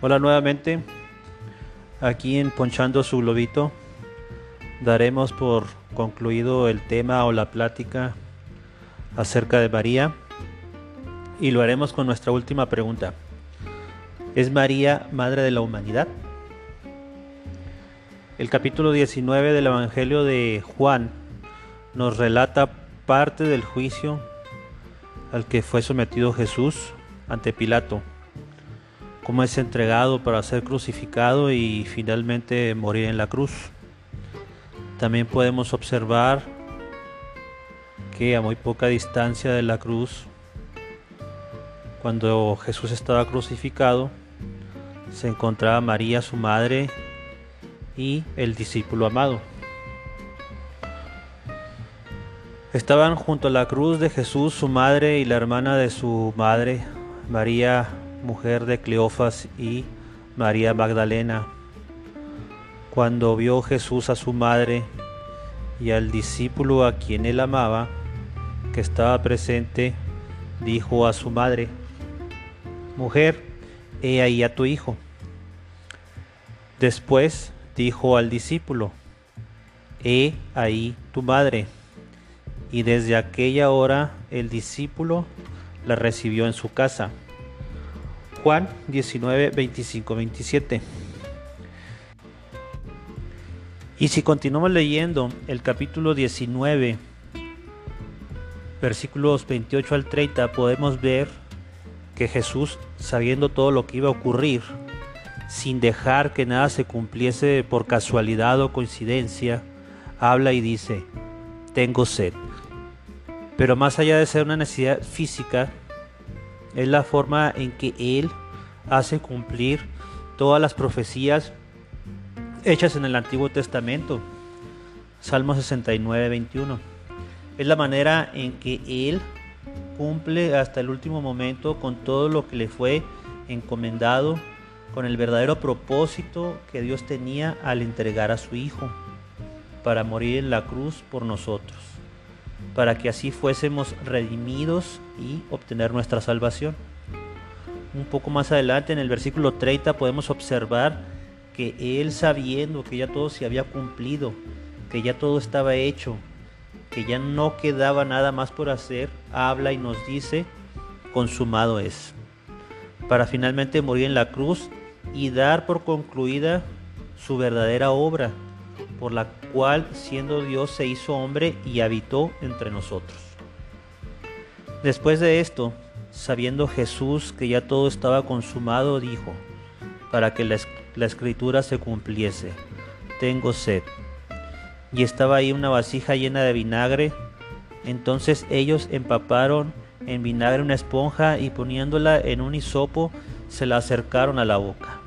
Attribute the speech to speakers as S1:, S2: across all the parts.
S1: Hola nuevamente, aquí en Ponchando su Globito daremos por concluido el tema o la plática acerca de María y lo haremos con nuestra última pregunta. ¿Es María madre de la humanidad? El capítulo 19 del Evangelio de Juan nos relata parte del juicio al que fue sometido Jesús ante Pilato cómo es entregado para ser crucificado y finalmente morir en la cruz. También podemos observar que a muy poca distancia de la cruz, cuando Jesús estaba crucificado, se encontraba María, su madre, y el discípulo amado. Estaban junto a la cruz de Jesús su madre y la hermana de su madre, María mujer de Cleofas y María Magdalena. Cuando vio Jesús a su madre y al discípulo a quien él amaba, que estaba presente, dijo a su madre, Mujer, he ahí a tu hijo. Después dijo al discípulo, He ahí tu madre. Y desde aquella hora el discípulo la recibió en su casa. Juan 19, 25, 27. Y si continuamos leyendo el capítulo 19, versículos 28 al 30, podemos ver que Jesús, sabiendo todo lo que iba a ocurrir, sin dejar que nada se cumpliese por casualidad o coincidencia, habla y dice, tengo sed. Pero más allá de ser una necesidad física, es la forma en que Él hace cumplir todas las profecías hechas en el Antiguo Testamento. Salmo 69, 21. Es la manera en que Él cumple hasta el último momento con todo lo que le fue encomendado, con el verdadero propósito que Dios tenía al entregar a su Hijo para morir en la cruz por nosotros para que así fuésemos redimidos y obtener nuestra salvación. Un poco más adelante en el versículo 30 podemos observar que Él sabiendo que ya todo se había cumplido, que ya todo estaba hecho, que ya no quedaba nada más por hacer, habla y nos dice, consumado es, para finalmente morir en la cruz y dar por concluida su verdadera obra, por la cual siendo Dios se hizo hombre y habitó entre nosotros. Después de esto, sabiendo Jesús que ya todo estaba consumado, dijo, para que la, escritura se cumpliese, tengo sed. Y estaba ahí una vasija llena de vinagre, entonces ellos empaparon en vinagre una esponja y poniéndola en un hisopo, se la acercaron a la boca.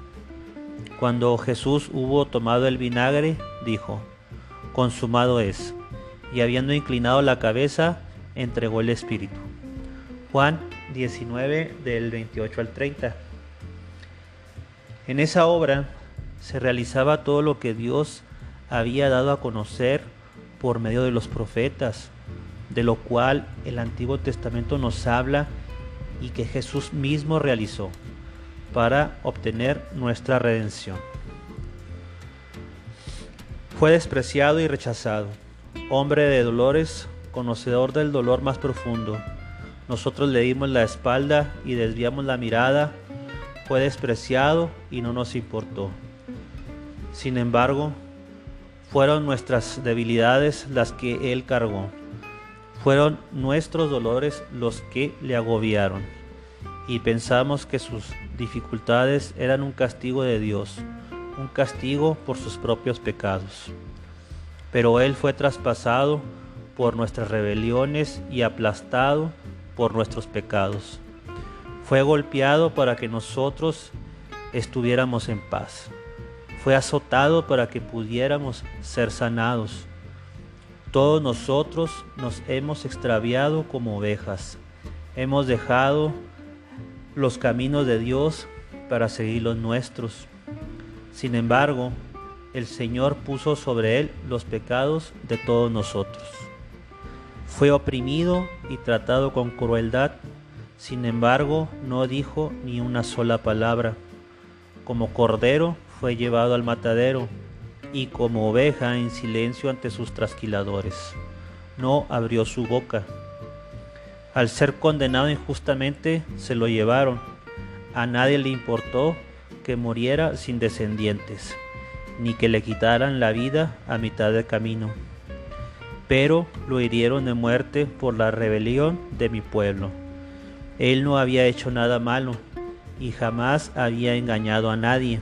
S1: Cuando Jesús hubo tomado el vinagre, dijo, consumado es, y habiendo inclinado la cabeza, entregó el Espíritu. Juan 19 del 28 al 30. En esa obra se realizaba todo lo que Dios había dado a conocer por medio de los profetas, de lo cual el Antiguo Testamento nos habla y que Jesús mismo realizó para obtener nuestra redención. Fue despreciado y rechazado, hombre de dolores, conocedor del dolor más profundo. Nosotros le dimos la espalda y desviamos la mirada. Fue despreciado y no nos importó. Sin embargo, fueron nuestras debilidades las que Él cargó. Fueron nuestros dolores los que le agobiaron. Y pensamos que sus dificultades eran un castigo de Dios, un castigo por sus propios pecados. Pero Él fue traspasado por nuestras rebeliones y aplastado por nuestros pecados. Fue golpeado para que nosotros estuviéramos en paz. Fue azotado para que pudiéramos ser sanados. Todos nosotros nos hemos extraviado como ovejas. Hemos dejado los caminos de Dios para seguir los nuestros. Sin embargo, el Señor puso sobre él los pecados de todos nosotros. Fue oprimido y tratado con crueldad, sin embargo no dijo ni una sola palabra. como cordero fue llevado al matadero, y como oveja en silencio ante sus trasquiladores. No abrió su boca. Al ser condenado injustamente, se lo llevaron. A nadie le importó que muriera sin descendientes, ni que le quitaran la vida a mitad de camino. Pero lo hirieron de muerte por la rebelión de mi pueblo. Él no había hecho nada malo y jamás había engañado a nadie,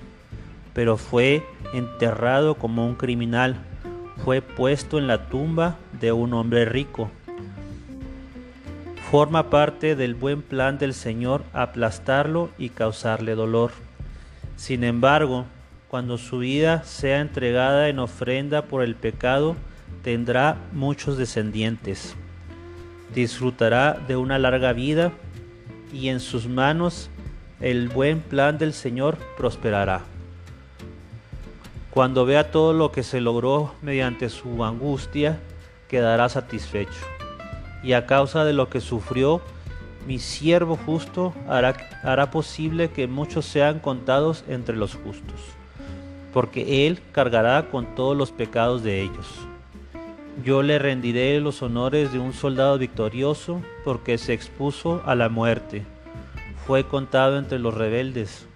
S1: pero fue enterrado como un criminal. Fue puesto en la tumba de un hombre rico. Forma parte del buen plan del Señor aplastarlo y causarle dolor. Sin embargo, cuando su vida sea entregada en ofrenda por el pecado, tendrá muchos descendientes. Disfrutará de una larga vida y en sus manos el buen plan del Señor prosperará. Cuando vea todo lo que se logró mediante su angustia, quedará satisfecho. Y a causa de lo que sufrió, mi siervo justo hará, hará posible que muchos sean contados entre los justos, porque él cargará con todos los pecados de ellos. Yo le rendiré los honores de un soldado victorioso, porque se expuso a la muerte. Fue contado entre los rebeldes,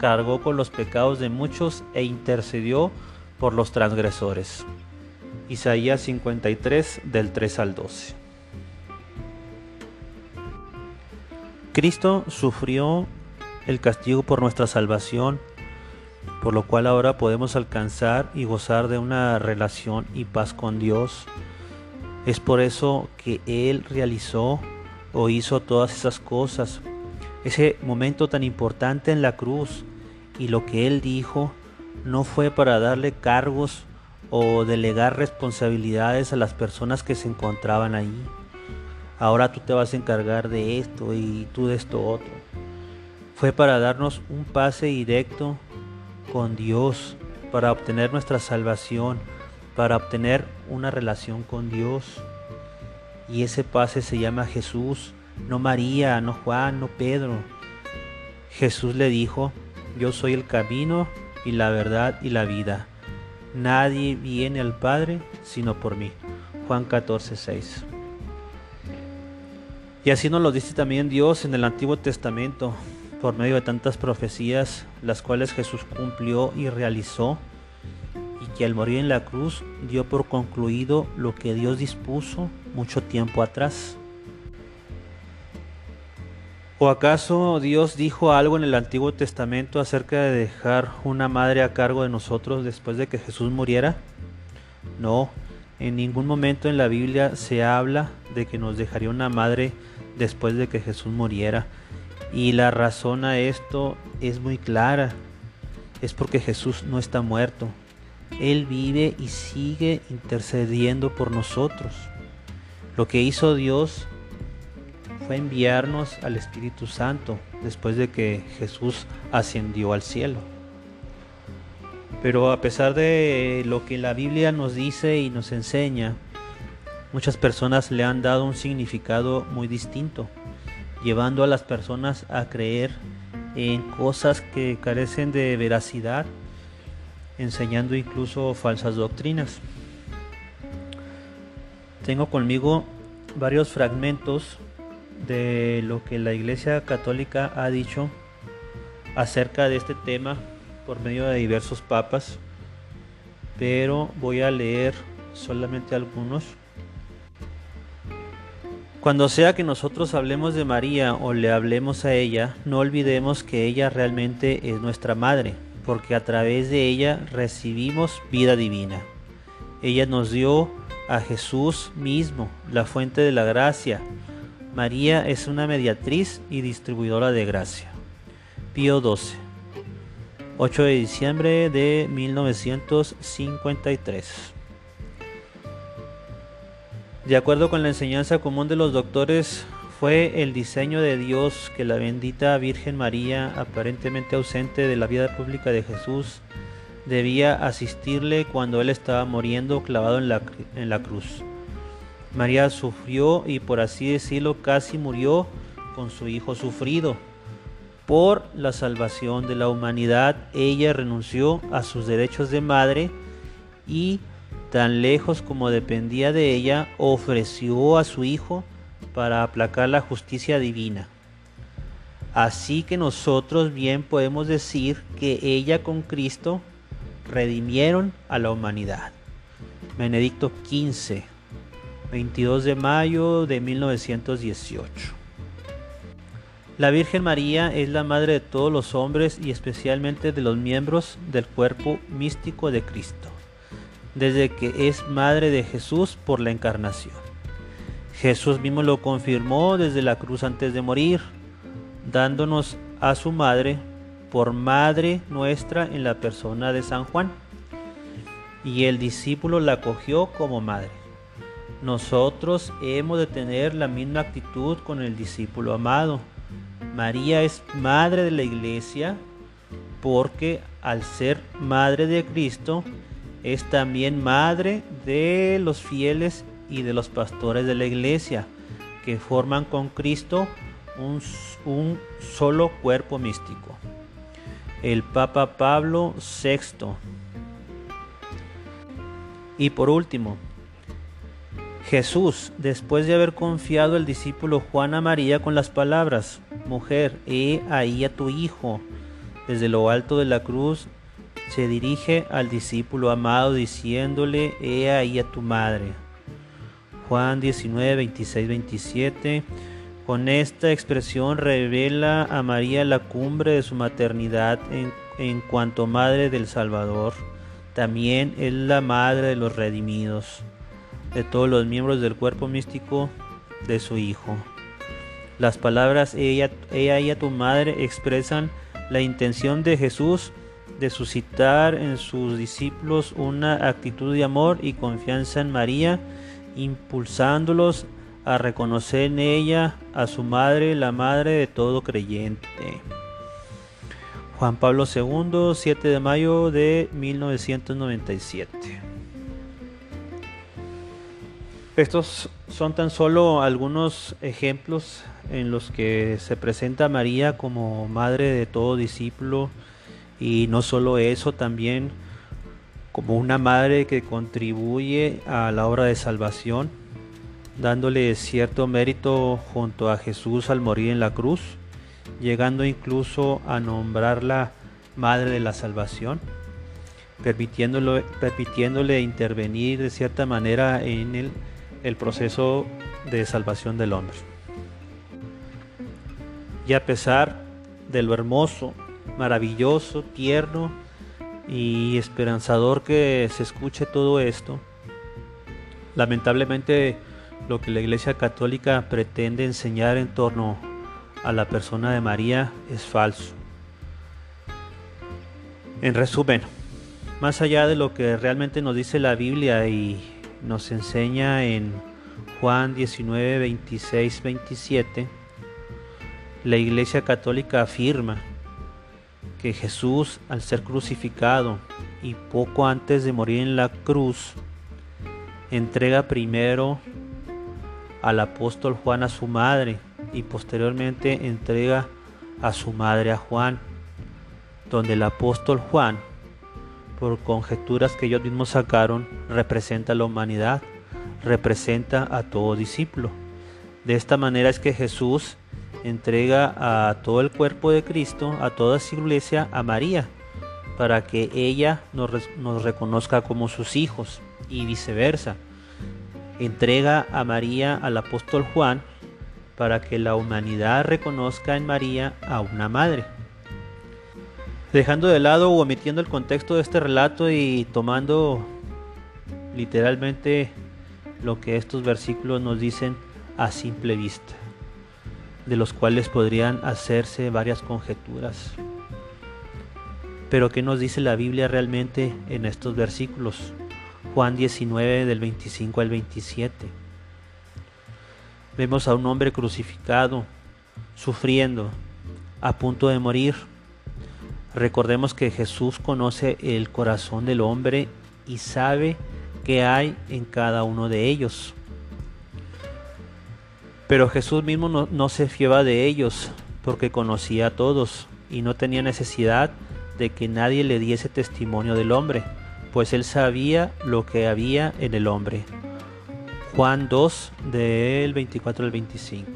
S1: cargó con los pecados de muchos e intercedió por los transgresores. Isaías 53 del 3 al 12. Cristo sufrió el castigo por nuestra salvación, por lo cual ahora podemos alcanzar y gozar de una relación y paz con Dios. Es por eso que Él realizó o hizo todas esas cosas. Ese momento tan importante en la cruz y lo que Él dijo no fue para darle cargos o delegar responsabilidades a las personas que se encontraban ahí ahora tú te vas a encargar de esto y tú de esto otro. Fue para darnos un pase directo con Dios, para obtener nuestra salvación, para obtener una relación con Dios. Y ese pase se llama Jesús, no María, no Juan, no Pedro. Jesús le dijo, yo soy el camino y la verdad y la vida. Nadie viene al Padre sino por mí. Juan 14, 6. Y así nos lo dice también Dios en el Antiguo Testamento, por medio de tantas profecías, las cuales Jesús cumplió y realizó, y que al morir en la cruz dio por concluido lo que Dios dispuso mucho tiempo atrás. ¿O acaso Dios dijo algo en el Antiguo Testamento acerca de dejar una madre a cargo de nosotros después de que Jesús muriera? No, en ningún momento en la Biblia se habla de que nos dejaría una madre después de que Jesús muriera. Y la razón a esto es muy clara. Es porque Jesús no está muerto. Él vive y sigue intercediendo por nosotros. Lo que hizo Dios fue enviarnos al Espíritu Santo después de que Jesús ascendió al cielo. Pero a pesar de lo que la Biblia nos dice y nos enseña, muchas personas le han dado un significado muy distinto, llevando a las personas a creer en cosas que carecen de veracidad, enseñando incluso falsas doctrinas. Tengo conmigo varios fragmentos de lo que la Iglesia Católica ha dicho acerca de este tema por medio de diversos papas, pero voy a leer solamente algunos. Cuando sea que nosotros hablemos de María o le hablemos a ella, no olvidemos que ella realmente es nuestra madre, porque a través de ella recibimos vida divina. Ella nos dio a Jesús mismo, la fuente de la gracia. María es una mediatriz y distribuidora de gracia. Pío 12. 8 de diciembre de 1953. De acuerdo con la enseñanza común de los doctores, fue el diseño de Dios que la bendita Virgen María, aparentemente ausente de la vida pública de Jesús, debía asistirle cuando él estaba muriendo clavado en la, en la cruz. María sufrió y por así decirlo casi murió con su hijo sufrido por la salvación de la humanidad, ella renunció a sus derechos de madre y, tan lejos como dependía de ella, ofreció a su Hijo para aplacar la justicia divina. Así que nosotros bien podemos decir que ella con Cristo redimieron a la humanidad. Benedicto XV, 22 de mayo de 1918. La Virgen María es la madre de todos los hombres y especialmente de los miembros del cuerpo místico de Cristo, desde que es madre de Jesús por la encarnación. Jesús mismo lo confirmó desde la cruz antes de morir, dándonos a su madre por madre nuestra en la persona de San Juan. Y el discípulo la acogió como madre. Nosotros hemos de tener la misma actitud con el discípulo amado. María es madre de la iglesia porque al ser madre de Cristo es también madre de los fieles y de los pastores de la iglesia que forman con Cristo un, solo cuerpo místico. El Papa Pablo VI. Y por último, Jesús, después de haber confiado al discípulo Juan a María con las palabras, Mujer, he ahí a tu hijo, desde lo alto de la cruz, se dirige al discípulo amado diciéndole, he ahí a tu madre. Juan 19, 26, 27 con esta expresión revela a María la cumbre de su maternidad en, cuanto madre del Salvador. También es la madre de los redimidos, de todos los miembros del cuerpo místico de su Hijo. Las palabras ella y a tu madre expresan la intención de Jesús de suscitar en sus discípulos una actitud de amor y confianza en María, impulsándolos a reconocer en ella a su madre, la madre de todo creyente. Juan Pablo II, 7 de mayo de 1997. Estos son tan solo algunos ejemplos en los que se presenta María como madre de todo discípulo y no solo eso, también como una madre que contribuye a la obra de salvación dándole cierto mérito junto a Jesús al morir en la cruz, llegando incluso a nombrarla Madre de la Salvación, permitiéndole, permitiéndole intervenir de cierta manera en el, el proceso de salvación del hombre. Y a pesar de lo hermoso, maravilloso, tierno y esperanzador que se escuche todo esto, lamentablemente lo que la Iglesia Católica pretende enseñar en torno a la persona de María es falso. En resumen, más allá de lo que realmente nos dice la Biblia y nos enseña en Juan 19, 26, 27, la Iglesia Católica afirma que Jesús, al ser crucificado y poco antes de morir en la cruz, entrega primero al apóstol Juan a su madre y posteriormente entrega a su madre a Juan, donde el apóstol Juan, por conjeturas que ellos mismos sacaron, representa a la humanidad, representa a todo discípulo. De esta manera es que Jesús entrega a todo el cuerpo de Cristo, a toda su iglesia, a María, para que ella nos, nos reconozca como sus hijos y viceversa entrega a María al apóstol Juan para que la humanidad reconozca en María a una madre. Dejando de lado o omitiendo el contexto de este relato y tomando literalmente lo que estos versículos nos dicen a simple vista, de los cuales podrían hacerse varias conjeturas. Pero ¿qué nos dice la Biblia realmente en estos versículos? Juan 19 del 25 al 27. Vemos a un hombre crucificado, sufriendo, a punto de morir. Recordemos que Jesús conoce el corazón del hombre y sabe qué hay en cada uno de ellos. Pero Jesús mismo no, se fiaba de ellos, porque conocía a todos y no tenía necesidad de que nadie le diese testimonio del hombre, pues él sabía lo que había en el hombre. Juan 2 del 24 al 25.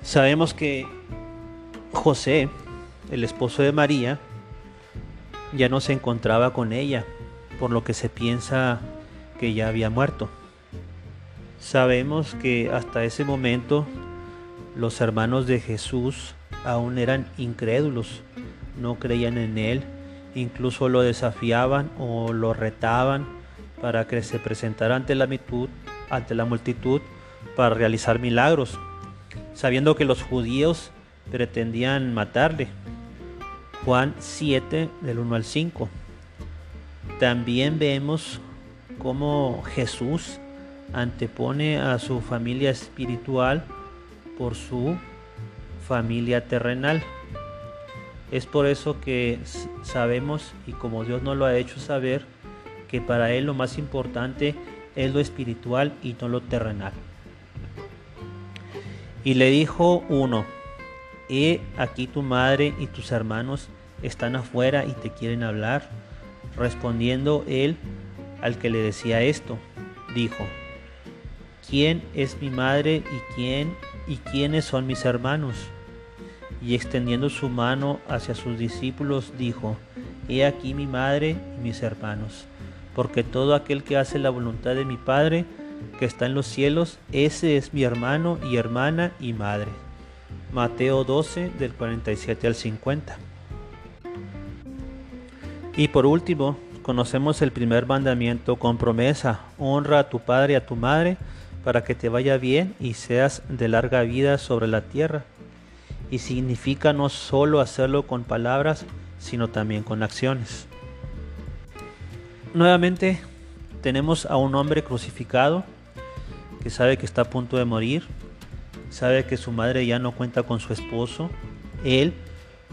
S1: Sabemos que José, el esposo de María, ya no se encontraba con ella, por lo que se piensa que ya había muerto. Sabemos que hasta ese momento los hermanos de Jesús aún eran incrédulos, no creían en Él, incluso lo desafiaban o lo retaban para que se presentara ante la, multitud, ante la multitud para realizar milagros, sabiendo que los judíos pretendían matarle. Juan 7 del 1 al 5. También vemos cómo Jesús antepone a su familia espiritual por su familia terrenal. Es por eso que sabemos, y como Dios nos lo ha hecho saber, que para Él lo más importante es lo espiritual y no lo terrenal. Y le dijo uno, He aquí tu madre y tus hermanos están afuera y te quieren hablar. Respondiendo él al que le decía esto, dijo, ¿quién es mi madre y quién y quiénes son mis hermanos? Y extendiendo su mano hacia sus discípulos, dijo, He aquí mi madre y mis hermanos, porque todo aquel que hace la voluntad de mi Padre, que está en los cielos, ese es mi hermano y hermana y madre. Mateo 12 del 47 al 50. Y por último, conocemos el primer mandamiento con promesa, honra a tu padre y a tu madre para que te vaya bien y seas de larga vida sobre la tierra. Y significa no solo hacerlo con palabras, sino también con acciones. Nuevamente tenemos a un hombre crucificado que sabe que está a punto de morir, sabe que su madre ya no cuenta con su esposo, él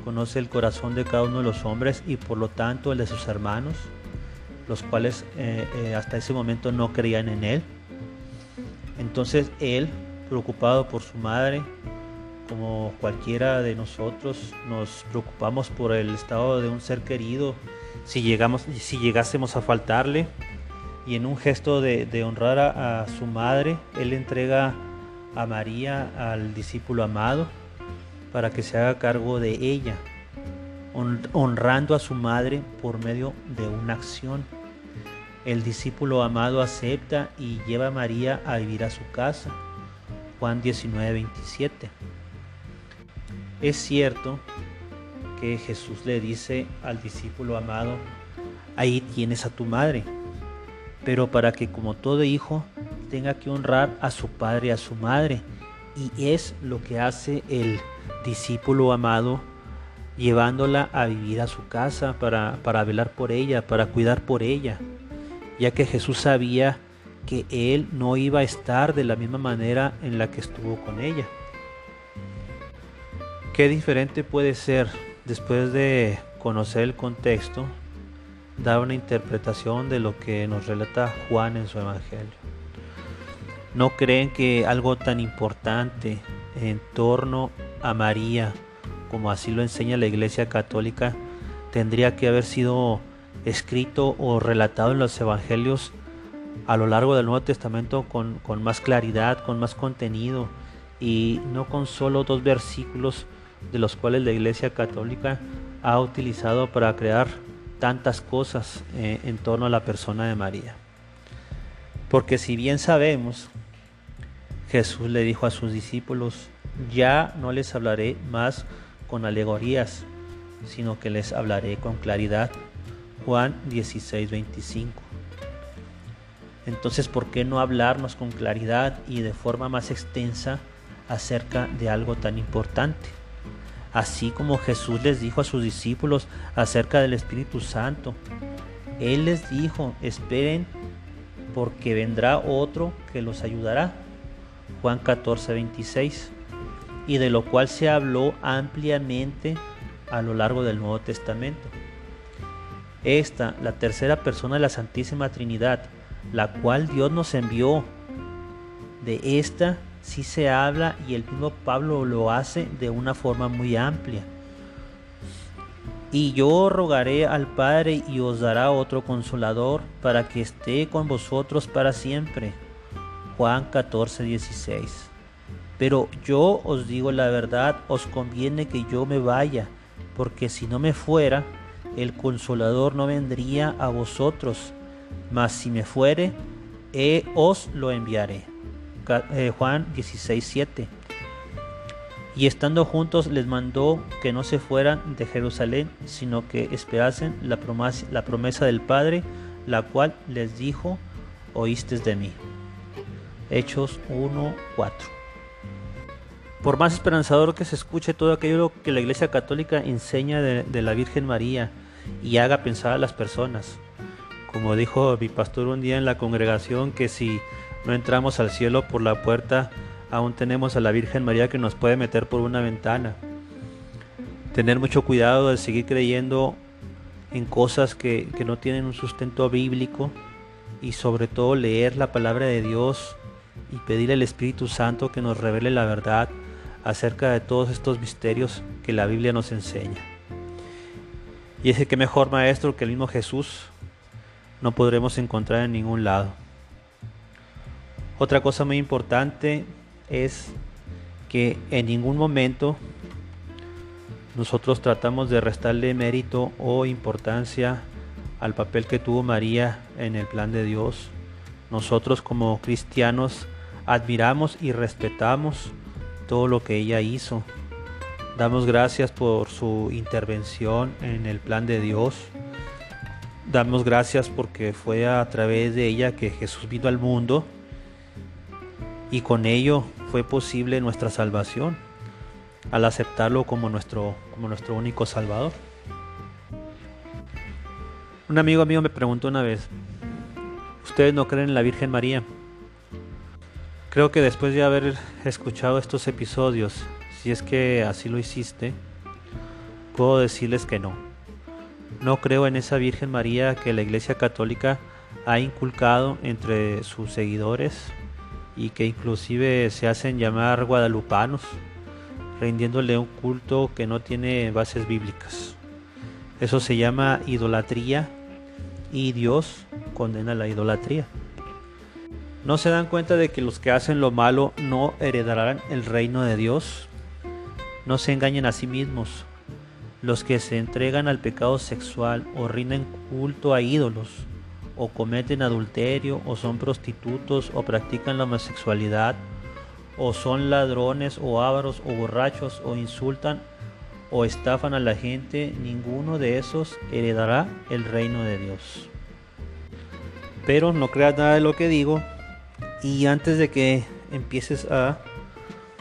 S1: conoce el corazón de cada uno de los hombres y por lo tanto el de sus hermanos, los cuales eh, eh, hasta ese momento no creían en él. Entonces él, preocupado por su madre, como cualquiera de nosotros, nos preocupamos por el estado de un ser querido, si, llegamos, si llegásemos a faltarle. Y en un gesto de, honrar a su madre, él entrega a María, al discípulo amado, para que se haga cargo de ella, honrando a su madre por medio de una acción. El discípulo amado acepta y lleva a María a vivir a su casa. Juan 19, 27. Es cierto que Jesús le dice al discípulo amado, ahí tienes a tu madre, pero para que como todo hijo tenga que honrar a su padre y a su madre. Y es lo que hace el discípulo amado llevándola a vivir a su casa para, para velar por ella, para cuidar por ella, ya que Jesús sabía que él no iba a estar de la misma manera en la que estuvo con ella. Qué diferente puede ser después de conocer el contexto, dar una interpretación de lo que nos relata Juan en su Evangelio. ¿No creen que algo tan importante en torno a María, como así lo enseña la Iglesia Católica, tendría que haber sido escrito o relatado en los Evangelios a lo largo del Nuevo Testamento con, más claridad, con más contenido y no con solo dos versículos de los cuales la Iglesia Católica ha utilizado para crear tantas cosas eh, en torno a la persona de María. Porque si bien sabemos Jesús le dijo a sus discípulos, ya no les hablaré más con alegorías, sino que les hablaré con claridad. Juan 16, 25. Entonces, ¿por qué no hablarnos con claridad y de forma más extensa acerca de algo tan importante? Así como Jesús les dijo a sus discípulos acerca del Espíritu Santo. Él les dijo, esperen porque vendrá otro que los ayudará Juan 14, 26, y de lo cual se habló ampliamente a lo largo del Nuevo Testamento. Esta, la tercera persona de la Santísima Trinidad, la cual Dios nos envió, de esta sí se habla y el mismo Pablo lo hace de una forma muy amplia. Y yo rogaré al Padre y os dará otro consolador para que esté con vosotros para siempre. Juan 14, 16. Pero yo os digo la verdad, os conviene que yo me vaya, porque si no me fuera, el consolador no vendría a vosotros, mas si me fuere, eh, os lo enviaré. Eh, Juan 16, 7. Y estando juntos les mandó que no se fueran de Jerusalén, sino que esperasen la promesa, la promesa del Padre, la cual les dijo, oíste de mí. Hechos 1, 4. Por más esperanzador que se escuche todo aquello que la Iglesia Católica enseña de, de la Virgen María y haga pensar a las personas, como dijo mi pastor un día en la congregación, que si no entramos al cielo por la puerta, aún tenemos a la Virgen María que nos puede meter por una ventana. Tener mucho cuidado de seguir creyendo en cosas que, no tienen un sustento bíblico y sobre todo leer la palabra de Dios y pedirle al Espíritu Santo que nos revele la verdad acerca de todos estos misterios que la Biblia nos enseña. Y ese que mejor maestro que el mismo Jesús no podremos encontrar en ningún lado. Otra cosa muy importante es que en ningún momento nosotros tratamos de restarle mérito o importancia al papel que tuvo María en el plan de Dios. Nosotros como cristianos admiramos y respetamos todo lo que ella hizo. Damos gracias por su intervención en el plan de Dios. Damos gracias porque fue a través de ella que Jesús vino al mundo y con ello fue posible nuestra salvación al aceptarlo como nuestro, como nuestro único Salvador. Un amigo mío me preguntó una vez, ¿ustedes no creen en la Virgen María? Creo que después de haber escuchado estos episodios, si es que así lo hiciste, puedo decirles que no. No creo en esa Virgen María que la Iglesia Católica ha inculcado entre sus seguidores y que inclusive se hacen llamar guadalupanos, rindiéndole un culto que no tiene bases bíblicas. Eso se llama idolatría y Dios condena la idolatría. ¿No se dan cuenta de que los que hacen lo malo no heredarán el reino de Dios? No se engañen a sí mismos. Los que se entregan al pecado sexual o rinden culto a ídolos o cometen adulterio o son prostitutos o practican la homosexualidad o son ladrones o ávaros o borrachos o insultan o estafan a la gente, ninguno de esos heredará el reino de Dios. Pero no creas nada de lo que digo y antes de que empieces a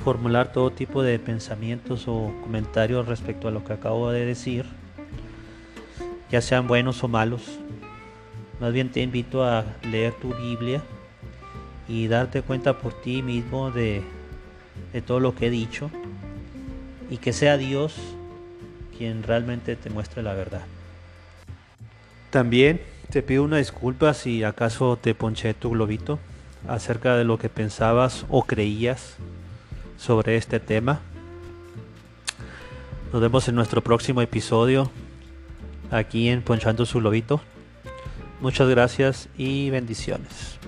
S1: formular todo tipo de pensamientos o comentarios respecto a lo que acabo de decir, ya sean buenos o malos, más bien te invito a leer tu Biblia y darte cuenta por ti mismo de, todo lo que he dicho y que sea Dios quien realmente te muestre la verdad. También te pido una disculpa si acaso te ponché tu globito acerca de lo que pensabas o creías sobre este tema. Nos vemos en nuestro próximo episodio aquí en Ponchando su globito. Muchas gracias y bendiciones.